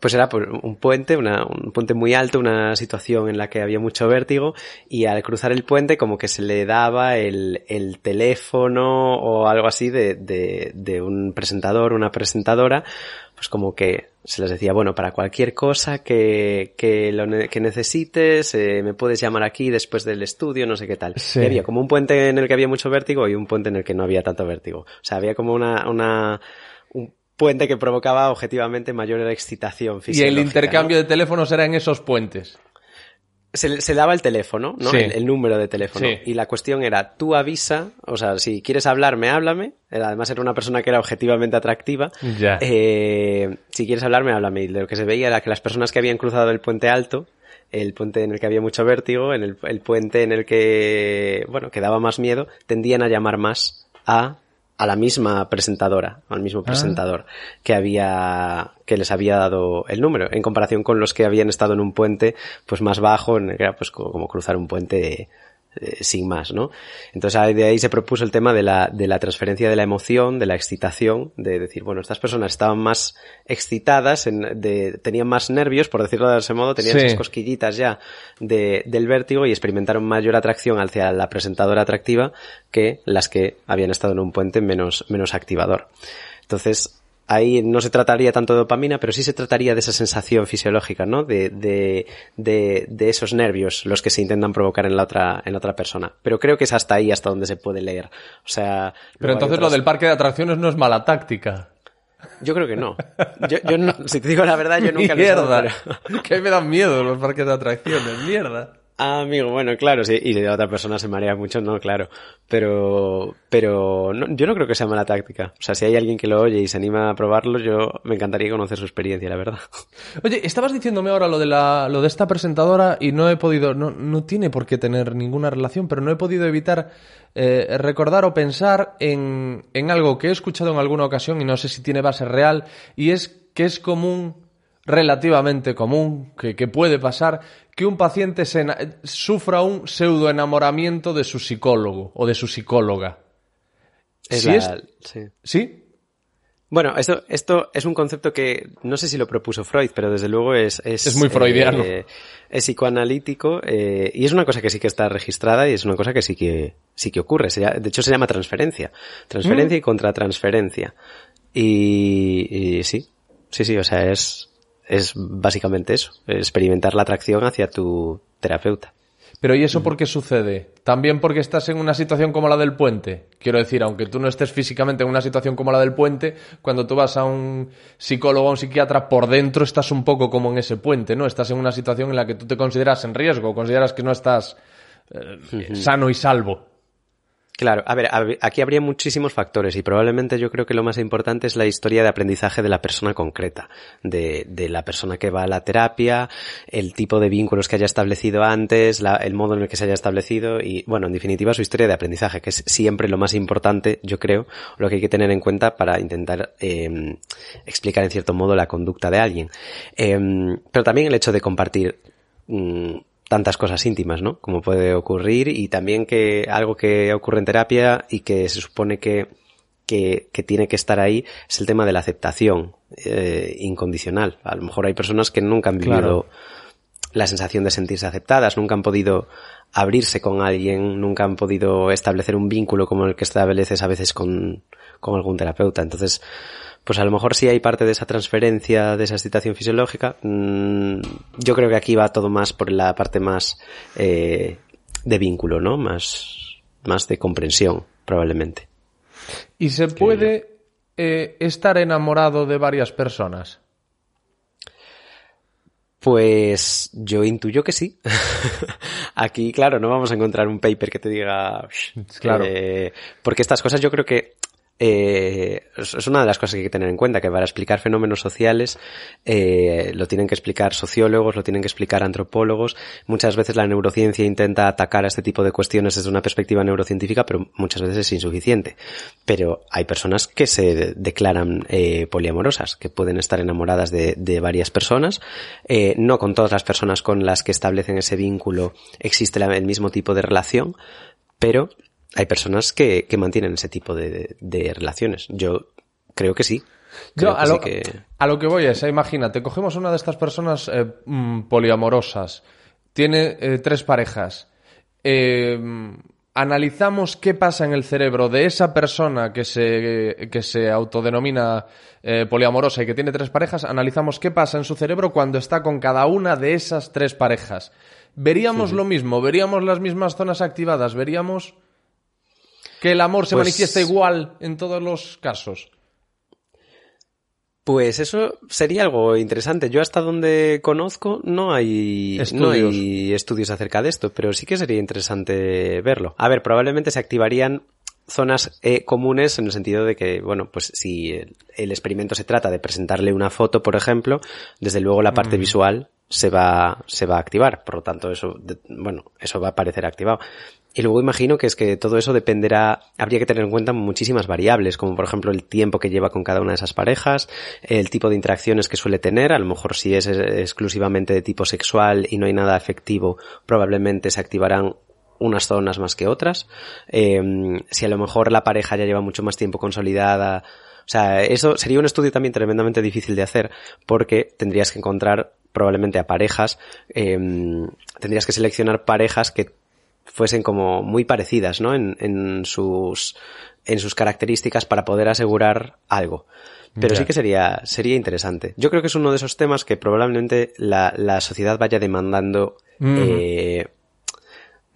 pues era un puente, una, un puente muy alto, una situación en la que había mucho vértigo y al cruzar el puente como que se le daba el, el teléfono o algo así de, de, de un presentador, una presentadora, pues como que se les decía, bueno, para cualquier cosa que, que, lo que necesites, eh, me puedes llamar aquí después del estudio, no sé qué tal. Y había como un puente en el que había mucho vértigo y un puente en el que no había tanto vértigo. O sea, había como una, una, un puente que provocaba objetivamente mayor excitación física. Y el intercambio de teléfonos era en esos puentes. Se, se daba el teléfono, ¿no? El, número de teléfono. Y la cuestión era, tú avisa, o sea, si quieres hablarme, háblame. Además era una persona que era objetivamente atractiva. Ya. Eh, si quieres hablarme, háblame. Y lo que se veía era que las personas que habían cruzado el puente alto, el puente en el que había mucho vértigo, en el, el puente en el que, bueno, que daba más miedo, tendían a llamar más a a la misma presentadora, al mismo ah. presentador que había, que les había dado el número, en comparación con los que habían estado en un puente, pues más bajo, en, era pues como cruzar un puente eh, sin más, ¿no? Entonces de ahí se propuso el tema de la, de la transferencia de la emoción, de la excitación, de decir, bueno, estas personas estaban más excitadas, en, de, tenían más nervios, por decirlo de ese modo, tenían esas cosquillitas ya de, del vértigo y experimentaron mayor atracción hacia la presentadora atractiva que las que habían estado en un puente menos, menos activador. Entonces, ahí no se trataría tanto de dopamina, pero sí se trataría de esa sensación fisiológica, ¿no? De, de, de, de, esos nervios, los que se intentan provocar en la otra, en otra persona. Pero creo que es hasta ahí hasta donde se puede leer. O sea. Pero entonces lo del parque de atracciones no es mala táctica. Yo creo que no. Yo, yo si te digo la verdad, yo nunca Mierda. lo he [LAUGHS] [LAUGHS] Que me dan miedo los parques de atracciones, mierda. Ah, amigo, bueno, claro, sí, y de otra persona se marea mucho, no, claro. Pero, pero yo no creo que sea mala táctica. O sea, si hay alguien que lo oye y se anima a probarlo, yo me encantaría conocer su experiencia, la verdad. [LAUGHS] Oye, estabas diciéndome ahora lo de la, lo de esta presentadora y no he podido, no, no tiene por qué tener ninguna relación, pero no he podido evitar eh, recordar o pensar en, en algo que he escuchado en alguna ocasión y no sé si tiene base real, y es que es común relativamente común, que, que, puede pasar, que un paciente se, sufra un pseudo enamoramiento de su psicólogo o de su psicóloga. Es ¿Sí, la, sí. ¿Sí? Bueno, esto, esto es un concepto que no sé si lo propuso Freud, pero desde luego es... Es, es muy freudiano. Eh, es psicoanalítico eh, y es una cosa que sí que está registrada y es una cosa que sí que, sí que ocurre. Se, de hecho se llama transferencia. Transferencia mm. y contratransferencia. Y, y sí, sí, sí, o sea, es, es básicamente eso, experimentar la atracción hacia tu terapeuta. Pero ¿y eso por qué sucede? ¿También porque estás en una situación como la del puente? Quiero decir, aunque tú no estés físicamente en una situación como la del puente, cuando tú vas a un psicólogo o un psiquiatra, por dentro estás un poco como en ese puente, ¿no? Estás en una situación en la que tú te consideras en riesgo, consideras que no estás eh, sano y salvo. Claro, a ver, aquí habría muchísimos factores y probablemente yo creo que lo más importante es la historia de aprendizaje de la persona concreta, de, la persona que va a la terapia, el tipo de vínculos que haya establecido antes, el modo en el que se haya establecido y, bueno, en definitiva su historia de aprendizaje, que es siempre lo más importante, yo creo, lo que hay que tener en cuenta para intentar eh, explicar en cierto modo la conducta de alguien. Eh, pero también el hecho de compartir mm, tantas cosas íntimas, ¿no? Como puede ocurrir y también que algo que ocurre en terapia y que se supone que, que, que tiene que estar ahí es el tema de la aceptación eh, incondicional. A lo mejor hay personas que nunca han vivido la sensación de sentirse aceptadas, nunca han podido abrirse con alguien, nunca han podido establecer un vínculo como el que estableces a veces con, con algún terapeuta. Entonces, pues a lo mejor sí hay parte de esa transferencia, de esa excitación fisiológica. Mm, yo creo que aquí va todo más por la parte más eh, de vínculo, ¿no? Más, más de comprensión, probablemente. ¿Y se puede eh, estar enamorado de varias personas? Pues yo intuyo que sí. [LAUGHS] Aquí, claro, no vamos a encontrar un paper que te diga. Claro. Eh, porque estas cosas yo creo que eh, es una de las cosas que hay que tener en cuenta, que para explicar fenómenos sociales eh, lo tienen que explicar sociólogos, lo tienen que explicar antropólogos. Muchas veces la neurociencia intenta atacar a este tipo de cuestiones desde una perspectiva neurocientífica, pero muchas veces es insuficiente. Pero hay personas que se declaran eh, poliamorosas, que pueden estar enamoradas de, varias personas. No con todas las personas con las que establecen ese vínculo existe el mismo tipo de relación, pero hay personas que, que mantienen ese tipo de, de, relaciones. Yo creo que sí. Yo a lo, que... a lo, que... voy es, eh, imagínate, cogemos una de estas personas eh, mm, poliamorosas, tiene eh, tres parejas, eh, analizamos qué pasa en el cerebro de esa persona que se, que se autodenomina poliamorosa y que tiene tres parejas, analizamos qué pasa en su cerebro cuando está con cada una de esas tres parejas. Veríamos lo mismo, veríamos las mismas zonas activadas, veríamos que el amor se pues manifiesta igual en todos los casos. Pues eso sería algo interesante. Yo hasta donde conozco no hay estudios. no hay estudios acerca de esto, pero sí que sería interesante verlo. A ver, probablemente se activarían zonas eh, comunes en el sentido de que, bueno, pues si el, experimento se trata de presentarle una foto, por ejemplo, desde luego la parte mm. visual se va, se va a activar. Por lo tanto, eso, bueno, eso va a aparecer activado. Y luego imagino que es que todo eso dependerá, habría que tener en cuenta muchísimas variables, como por ejemplo el tiempo que lleva con cada una de esas parejas, el tipo de interacciones que suele tener, a lo mejor si es exclusivamente de tipo sexual y no hay nada afectivo, probablemente se activarán unas zonas más que otras. Eh, si a lo mejor la pareja ya lleva mucho más tiempo consolidada, o sea, eso sería un estudio también tremendamente difícil de hacer porque tendrías que encontrar probablemente a parejas, eh, tendrías que seleccionar parejas que fuesen como muy parecidas, ¿no? En, en sus, en sus características para poder asegurar algo. Pero sí que sería, sería interesante. Yo creo que es uno de esos temas que probablemente la, la sociedad vaya demandando, eh,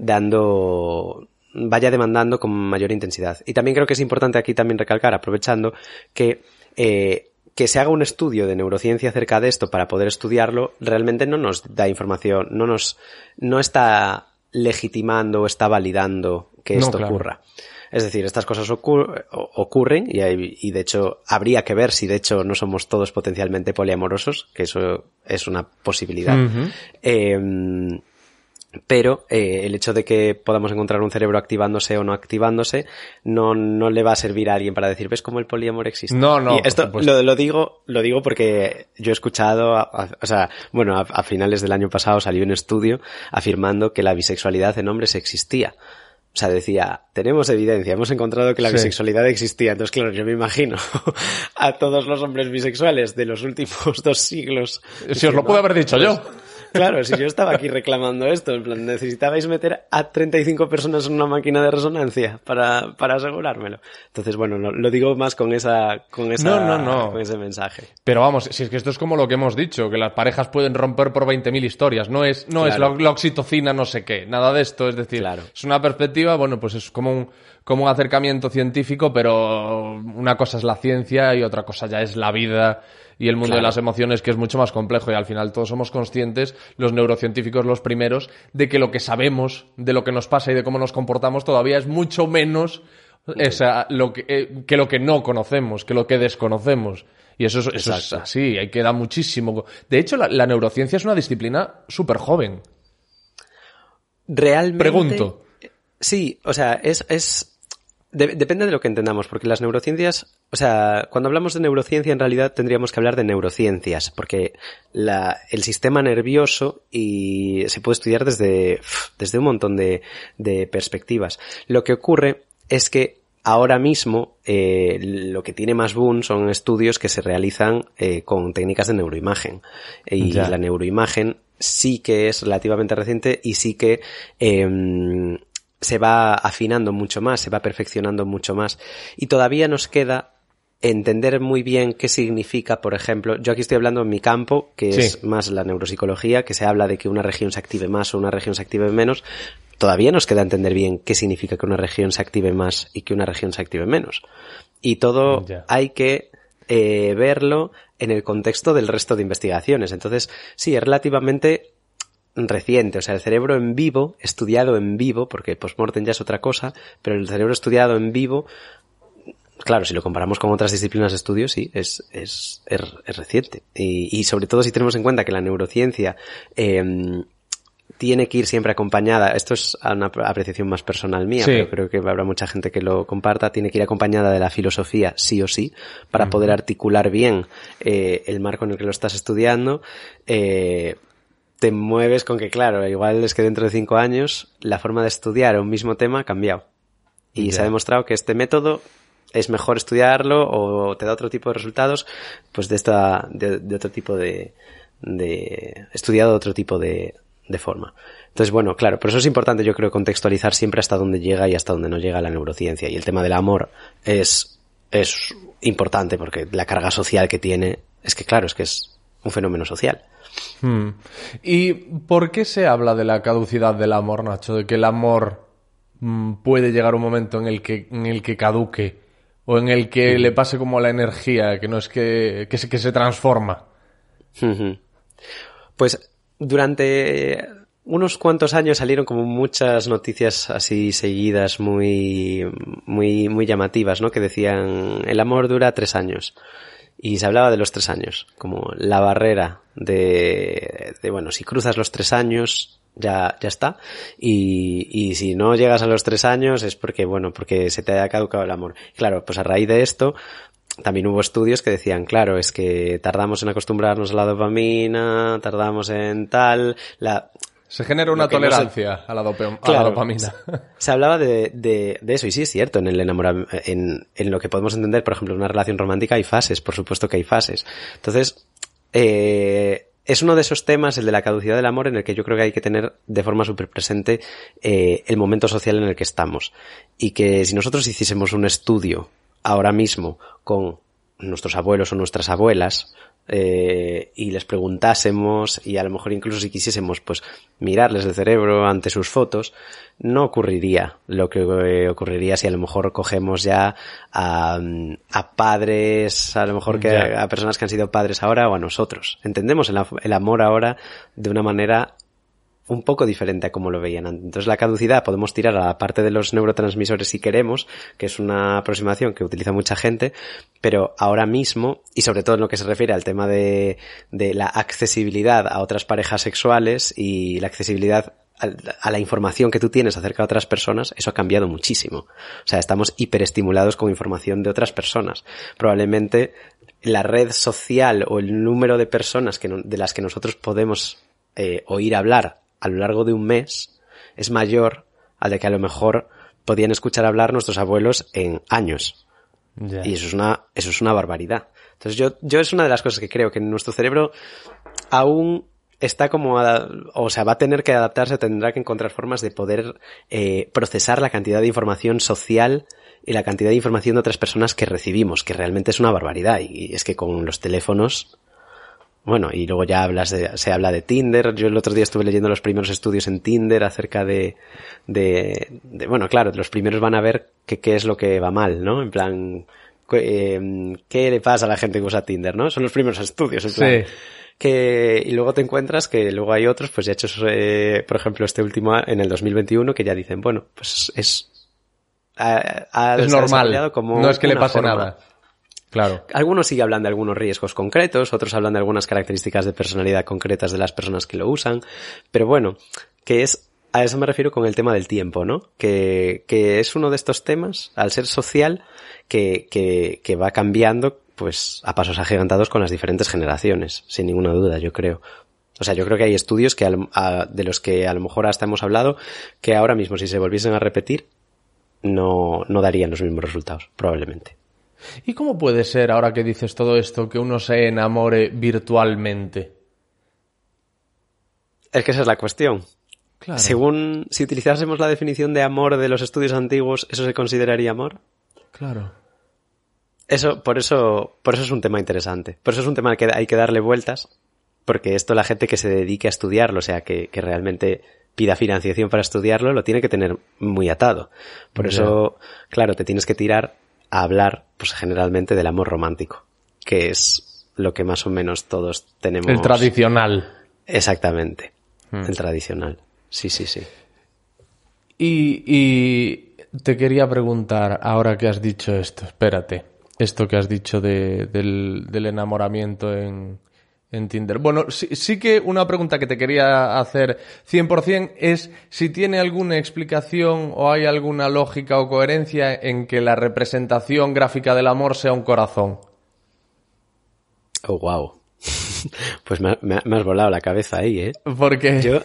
dando, vaya demandando con mayor intensidad. Y también creo que es importante aquí también recalcar, aprovechando, que, eh, que se haga un estudio de neurociencia acerca de esto para poder estudiarlo realmente no nos da información, no nos, no está legitimando o está validando que esto ocurra. Es decir, estas cosas ocurren y, y, de hecho habría que ver si de hecho no somos todos potencialmente poliamorosos, que eso es una posibilidad. Pero eh, el hecho de que podamos encontrar un cerebro activándose o no activándose no, no le va a servir a alguien para decir, ¿ves cómo el poliamor existe? No, no. Y esto lo, lo, digo, lo digo porque yo he escuchado, o sea, bueno, a, finales del año pasado salió un estudio afirmando que la bisexualidad en hombres existía. O sea, decía, tenemos evidencia, hemos encontrado que la bisexualidad existía. Entonces, claro, yo me imagino [LAUGHS] a todos los hombres bisexuales de los últimos [LAUGHS] dos siglos. Si os lo puedo haber dicho yo. Claro, si yo estaba aquí reclamando esto, en plan, necesitabais meter a 35 personas en una máquina de resonancia para, para asegurármelo. Entonces, bueno, lo, digo más con esa, con esa, no, no, no. con ese mensaje. Pero vamos, si es que esto es como lo que hemos dicho, que las parejas pueden romper por 20.000 historias, no es, no es la, oxitocina no sé qué, nada de esto, es decir, es una perspectiva, bueno, pues es como un, como un acercamiento científico, pero una cosa es la ciencia y otra cosa ya es la vida y el mundo de las emociones que es mucho más complejo y al final todos somos conscientes, los neurocientíficos los primeros, de que lo que sabemos de lo que nos pasa y de cómo nos comportamos todavía es mucho menos lo que, eh, que lo que no conocemos, que lo que desconocemos. Y eso, eso es así, hay que dar muchísimo. De hecho, la, neurociencia es una disciplina súper joven. Realmente. Pregunto. Sí, o sea, es, es depende de lo que entendamos, porque las neurociencias, o sea, cuando hablamos de neurociencia en realidad tendríamos que hablar de neurociencias, porque la, el sistema nervioso y se puede estudiar desde, desde un montón de, de perspectivas. Lo que ocurre es que ahora mismo eh, lo que tiene más boom son estudios que se realizan eh, con técnicas de neuroimagen. Y la neuroimagen sí que es relativamente reciente y sí que eh, se va afinando mucho más, se va perfeccionando mucho más. Y todavía nos queda entender muy bien qué significa, por ejemplo, yo aquí estoy hablando en mi campo, que es más la neuropsicología, que se habla de que una región se active más o una región se active menos. Todavía nos queda entender bien qué significa que una región se active más y que una región se active menos. Y todo hay que eh, verlo en el contexto del resto de investigaciones. Entonces, sí, es relativamente reciente, o sea, el cerebro en vivo, estudiado en vivo, porque postmortem ya es otra cosa, pero el cerebro estudiado en vivo, claro, si lo comparamos con otras disciplinas de estudio, sí, es, es, es, reciente. Y, y, sobre todo si tenemos en cuenta que la neurociencia eh, tiene que ir siempre acompañada, esto es una apreciación más personal mía, pero creo que habrá mucha gente que lo comparta, tiene que ir acompañada de la filosofía sí o sí, para poder articular bien eh, el marco en el que lo estás estudiando. Eh, te mueves con que, claro, igual es que dentro de cinco años la forma de estudiar un mismo tema ha cambiado. Y se ha demostrado que este método es mejor estudiarlo o te da otro tipo de resultados, pues de esta, de, otro tipo de, de, estudiado otro tipo de, de forma. Entonces, bueno, claro, por eso es importante yo creo contextualizar siempre hasta dónde llega y hasta dónde no llega la neurociencia. Y el tema del amor es, es importante porque la carga social que tiene es que, claro, es que es un fenómeno social. Hmm. ¿Y por qué se habla de la caducidad del amor, Nacho? De que el amor mm, puede llegar un momento en el que, en el que caduque o en el que le pase como la energía, que no es que, que, se, que se transforma. Pues durante unos cuantos años salieron como muchas noticias así seguidas muy, muy, muy llamativas, ¿no? Que decían, el amor dura tres años y se hablaba de los tres años, como la barrera de, de bueno, si cruzas los tres años, ya, ya está. Y, y si no llegas a los tres años es porque, bueno, porque se te haya caducado el amor. Claro, pues a raíz de esto, también hubo estudios que decían, claro, es que tardamos en acostumbrarnos a la dopamina, tardamos en tal, la, se genera una tolerancia a, la dopamina. Se, hablaba de, de, eso, y sí es cierto, en el enamoramiento, en, en, lo que podemos entender, por ejemplo, en una relación romántica hay fases, por supuesto que hay fases. Entonces, eh, es uno de esos temas, el de la caducidad del amor, en el que yo creo que hay que tener de forma súper presente eh, el momento social en el que estamos. Y que si nosotros hiciésemos un estudio ahora mismo con nuestros abuelos o nuestras abuelas, eh, y les preguntásemos y a lo mejor incluso si quisiésemos pues mirarles el cerebro ante sus fotos, no ocurriría lo que eh, ocurriría si a lo mejor cogemos ya a, a padres, a lo mejor que a, personas que han sido padres ahora o a nosotros. Entendemos el, el amor ahora de una manera un poco diferente a como lo veían antes. Entonces la caducidad podemos tirar a la parte de los neurotransmisores si queremos, que es una aproximación que utiliza mucha gente, pero ahora mismo, y sobre todo en lo que se refiere al tema de, de la accesibilidad a otras parejas sexuales y la accesibilidad a la información que tú tienes acerca de otras personas, eso ha cambiado muchísimo. O sea, estamos hiperestimulados con información de otras personas. Probablemente la red social o el número de personas de las que nosotros podemos eh, oír hablar a lo largo de un mes es mayor al de que a lo mejor podían escuchar hablar nuestros abuelos en años. Y eso es una, eso es una barbaridad. Entonces yo, yo es una de las cosas que creo que nuestro cerebro aún está como, o sea, va a tener que adaptarse, tendrá que encontrar formas de poder eh, procesar la cantidad de información social y la cantidad de información de otras personas que recibimos, que realmente es una barbaridad. Y es que con los teléfonos, bueno, y luego ya hablas de, se habla de Tinder. Yo el otro día estuve leyendo los primeros estudios en Tinder acerca de, de, de bueno, claro, los primeros van a ver qué es lo que va mal, ¿no? En plan, eh, ¿qué le pasa a la gente que usa Tinder, no? Son los primeros estudios, en plan. Sí. Que, y luego te encuentras que luego hay otros, pues ya hechos, eh, por ejemplo, este último en el 2021, que ya dicen, bueno, pues es, ha, es normal. Como no es que le pase nada. Claro. Algunos sí hablan de algunos riesgos concretos, otros hablan de algunas características de personalidad concretas de las personas que lo usan, pero bueno, que es a eso me refiero con el tema del tiempo, ¿no? Que, que es uno de estos temas, al ser social, que, que, que va cambiando, pues, a pasos agigantados con las diferentes generaciones, sin ninguna duda, yo creo. O sea, yo creo que hay estudios que de los que a lo mejor hasta hemos hablado, que ahora mismo si se volviesen a repetir, no, no darían los mismos resultados, probablemente. ¿Y cómo puede ser, ahora que dices todo esto, que uno se enamore virtualmente? Es que esa es la cuestión. Claro. Según, si utilizásemos la definición de amor de los estudios antiguos, ¿eso se consideraría amor? Claro. Eso, por eso, por eso es un tema interesante. Por eso es un tema que hay que darle vueltas, porque esto la gente que se dedique a estudiarlo, o sea, que, que realmente pida financiación para estudiarlo, lo tiene que tener muy atado. Por eso, claro, te tienes que tirar a hablar, pues generalmente del amor romántico, que es lo que más o menos todos tenemos. El tradicional. Exactamente. Hmm. El tradicional. Sí, sí, sí. Y, y, te quería preguntar, ahora que has dicho esto, espérate, esto que has dicho de, del, del enamoramiento en, en Tinder. Bueno, sí, que una pregunta que te quería hacer 100% es si tiene alguna explicación o hay alguna lógica o coherencia en que la representación gráfica del amor sea un corazón. Oh, wow. [LAUGHS] Pues me, has volado la cabeza ahí, ¿eh? Porque yo,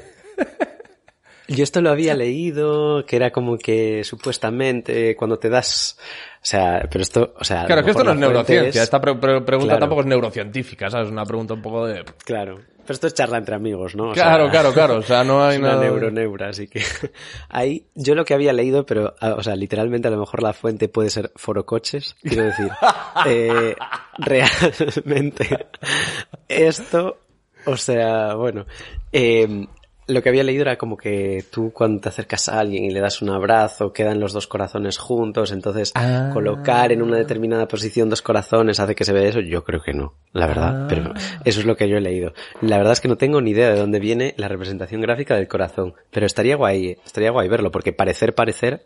yo esto lo había leído, que era como que supuestamente cuando te das o sea, pero esto, o sea. Claro, que esto no es neurociencia. Esta pregunta tampoco es neurocientífica, ¿sabes? Es una pregunta un poco de. Claro. Pero esto es charla entre amigos, ¿no? claro, claro, claro. O sea, no hay nada. neuro, neura, así que. [LAUGHS] Ahí, yo lo que había leído, pero, o sea, literalmente a lo mejor la fuente puede ser forocoches. Quiero decir, [LAUGHS] eh, realmente, [LAUGHS] esto, o sea, bueno, eh, lo que había leído era como que tú cuando te acercas a alguien y le das un abrazo, quedan los dos corazones juntos, entonces ah. colocar en una determinada posición dos corazones hace que se vea eso. Yo creo que no, la verdad, ah. pero eso es lo que yo he leído. La verdad es que no tengo ni idea de dónde viene la representación gráfica del corazón, pero estaría guay, estaría guay verlo, porque parecer parecer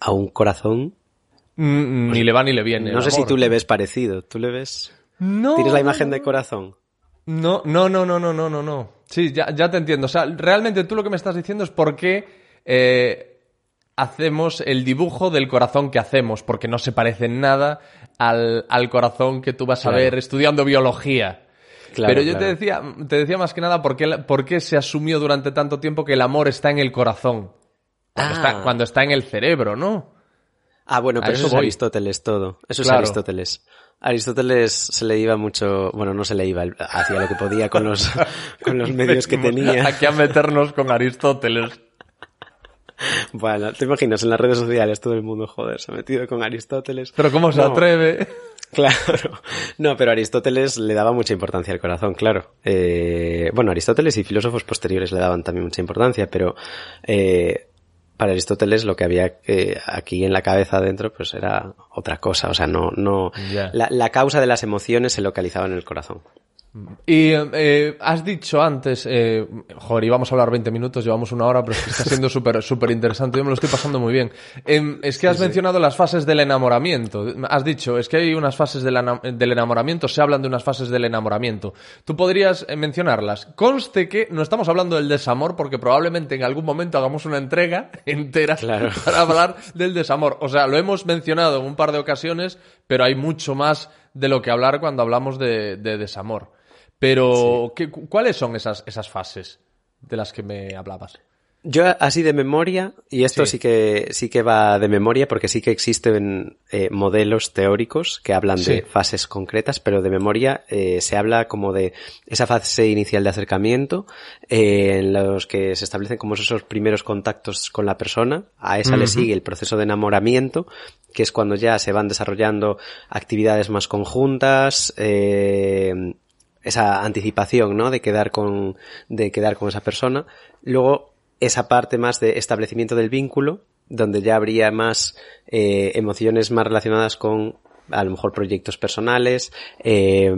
a un corazón mm, ni le va ni le viene. No sé si tú le ves parecido, tú le ves. No. ¿Tienes la imagen de corazón? No, no, no, no, no, no, no, no. Sí, ya, ya te entiendo. O sea, realmente tú lo que me estás diciendo es por qué eh, hacemos el dibujo del corazón que hacemos, porque no se parece en nada al, al corazón que tú vas a ver estudiando biología. Claro, Pero yo te decía, te decía más que nada por qué, por qué se asumió durante tanto tiempo que el amor está en el corazón. Cuando, está, ah. cuando está en el cerebro, ¿no? Ah, bueno, pero eso, es Aristóteles todo. Eso es Aristóteles. Aristóteles se le iba mucho, bueno, no se le iba, hacía lo que podía con los, [LAUGHS] con los medios que tenía. Aquí a meternos con Aristóteles. Bueno, te imaginas en las redes sociales todo el mundo, joder, se ha metido con Aristóteles. Pero ¿cómo se atreve? [LAUGHS] Claro, no, pero Aristóteles le daba mucha importancia al corazón, claro. Eh, bueno, Aristóteles y filósofos posteriores le daban también mucha importancia, pero eh, para Aristóteles lo que había eh, aquí en la cabeza adentro pues era otra cosa, o sea, no, no, la, la causa de las emociones se localizaba en el corazón. Y eh, has dicho antes, eh, joder, íbamos a hablar 20 minutos, llevamos una hora, pero es que está siendo [LAUGHS] súper súper interesante, yo me lo estoy pasando muy bien. Em, es que has mencionado las fases del enamoramiento. Has dicho, es que hay unas fases del, del, enamoramiento, se hablan de unas fases del enamoramiento. ¿Tú podrías eh, mencionarlas? Conste que no estamos hablando del desamor, porque probablemente en algún momento hagamos una entrega [LAUGHS] entera [LAUGHS] para hablar del desamor. O sea, lo hemos mencionado en un par de ocasiones, pero hay mucho más de lo que hablar cuando hablamos de, de desamor. Pero, ¿qué, ¿cuáles son esas, esas fases de las que me hablabas? Yo así de memoria, y esto sí. que sí que va de memoria porque sí que existen eh, modelos teóricos que hablan sí. de fases concretas, pero de memoria eh, se habla como de esa fase inicial de acercamiento eh, en los que se establecen como esos primeros contactos con la persona. A esa uh -huh. le sigue el proceso de enamoramiento, que es cuando ya se van desarrollando actividades más conjuntas, eh, esa anticipación, ¿no? De quedar con, de quedar con esa persona. Luego, esa parte más de establecimiento del vínculo, donde ya habría más eh, emociones más relacionadas con a lo mejor proyectos personales, eh,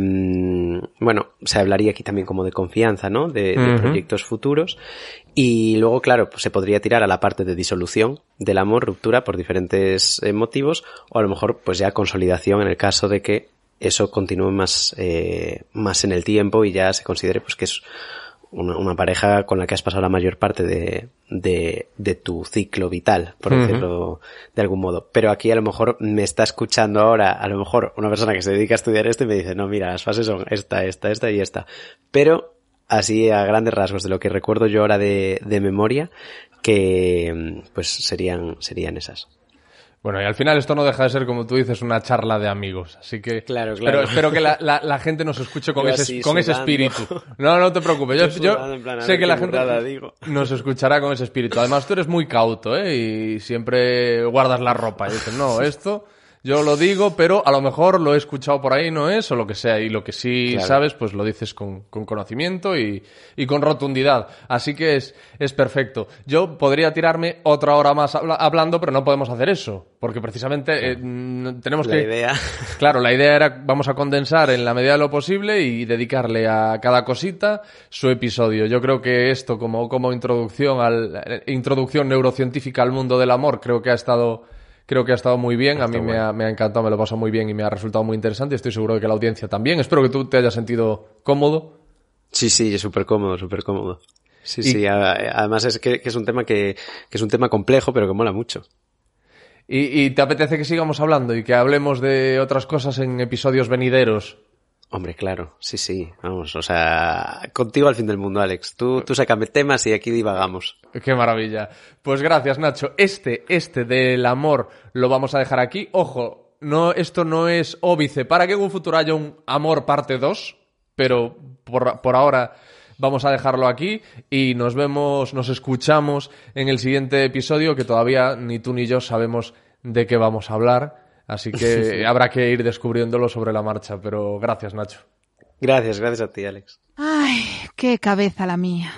bueno, se hablaría aquí también como de confianza, ¿no? De, uh -huh. proyectos futuros. Y luego, claro, pues se podría tirar a la parte de disolución del amor, ruptura por diferentes eh, motivos, o a lo mejor pues ya consolidación en el caso de que eso continúe más, eh, más en el tiempo y ya se considere pues que es una, una, pareja con la que has pasado la mayor parte de, de, de tu ciclo vital, por uh -huh. decirlo de algún modo. Pero aquí a lo mejor me está escuchando ahora, a lo mejor una persona que se dedica a estudiar esto y me dice, no, mira, las fases son esta, esta, esta y esta. Pero así a grandes rasgos de lo que recuerdo yo ahora de, de memoria, que pues serían, serían esas. Bueno, y al final esto no deja de ser, como tú dices, una charla de amigos. Así que claro, claro. Pero espero que la, la, la gente nos escuche con, ese, con ese espíritu. No, no te preocupes. Yo, yo plan, sé que la gente digo. nos escuchará con ese espíritu. Además, tú eres muy cauto, ¿eh? Y siempre guardas la ropa. Y dices, no, [LAUGHS] esto yo lo digo, pero a lo mejor lo he escuchado por ahí, no es, o lo que sea. Y lo que sí claro. sabes, pues lo dices con, con conocimiento y, y, con rotundidad. Así que es, es perfecto. Yo podría tirarme otra hora más habla, hablando, pero no podemos hacer eso. Porque precisamente eh, tenemos la que... Idea. [LAUGHS] Claro, la idea era, vamos a condensar en la medida de lo posible y dedicarle a cada cosita su episodio. Yo creo que esto, como, como introducción, al, eh, introducción neurocientífica al mundo del amor, creo que ha estado creo que ha estado muy bien, a mí me ha, me ha, encantado, me lo paso muy bien y me ha resultado muy interesante estoy seguro de que la audiencia también. Espero que tú te hayas sentido cómodo. Sí, sí, súper cómodo, súper cómodo. Sí, y... sí, además es que, que, es un tema que, que es un tema complejo, pero que mola mucho. ¿Y, ¿Y te apetece que sigamos hablando y que hablemos de otras cosas en episodios venideros? Hombre, claro, sí, sí, vamos, o sea, contigo al fin del mundo, Alex. Tú, tú sácame temas y aquí divagamos. Qué maravilla. Pues gracias, Nacho. Este, este del amor lo vamos a dejar aquí. Ojo, no, esto no es óbice para que en un futuro haya un amor parte 2, pero por, por ahora vamos a dejarlo aquí y nos vemos, nos escuchamos en el siguiente episodio que todavía ni tú ni yo sabemos de qué vamos a hablar. Así que [LAUGHS] habrá que ir descubriéndolo sobre la marcha, pero gracias, Nacho. Gracias, gracias a ti, Alex. Ay, qué cabeza la mía.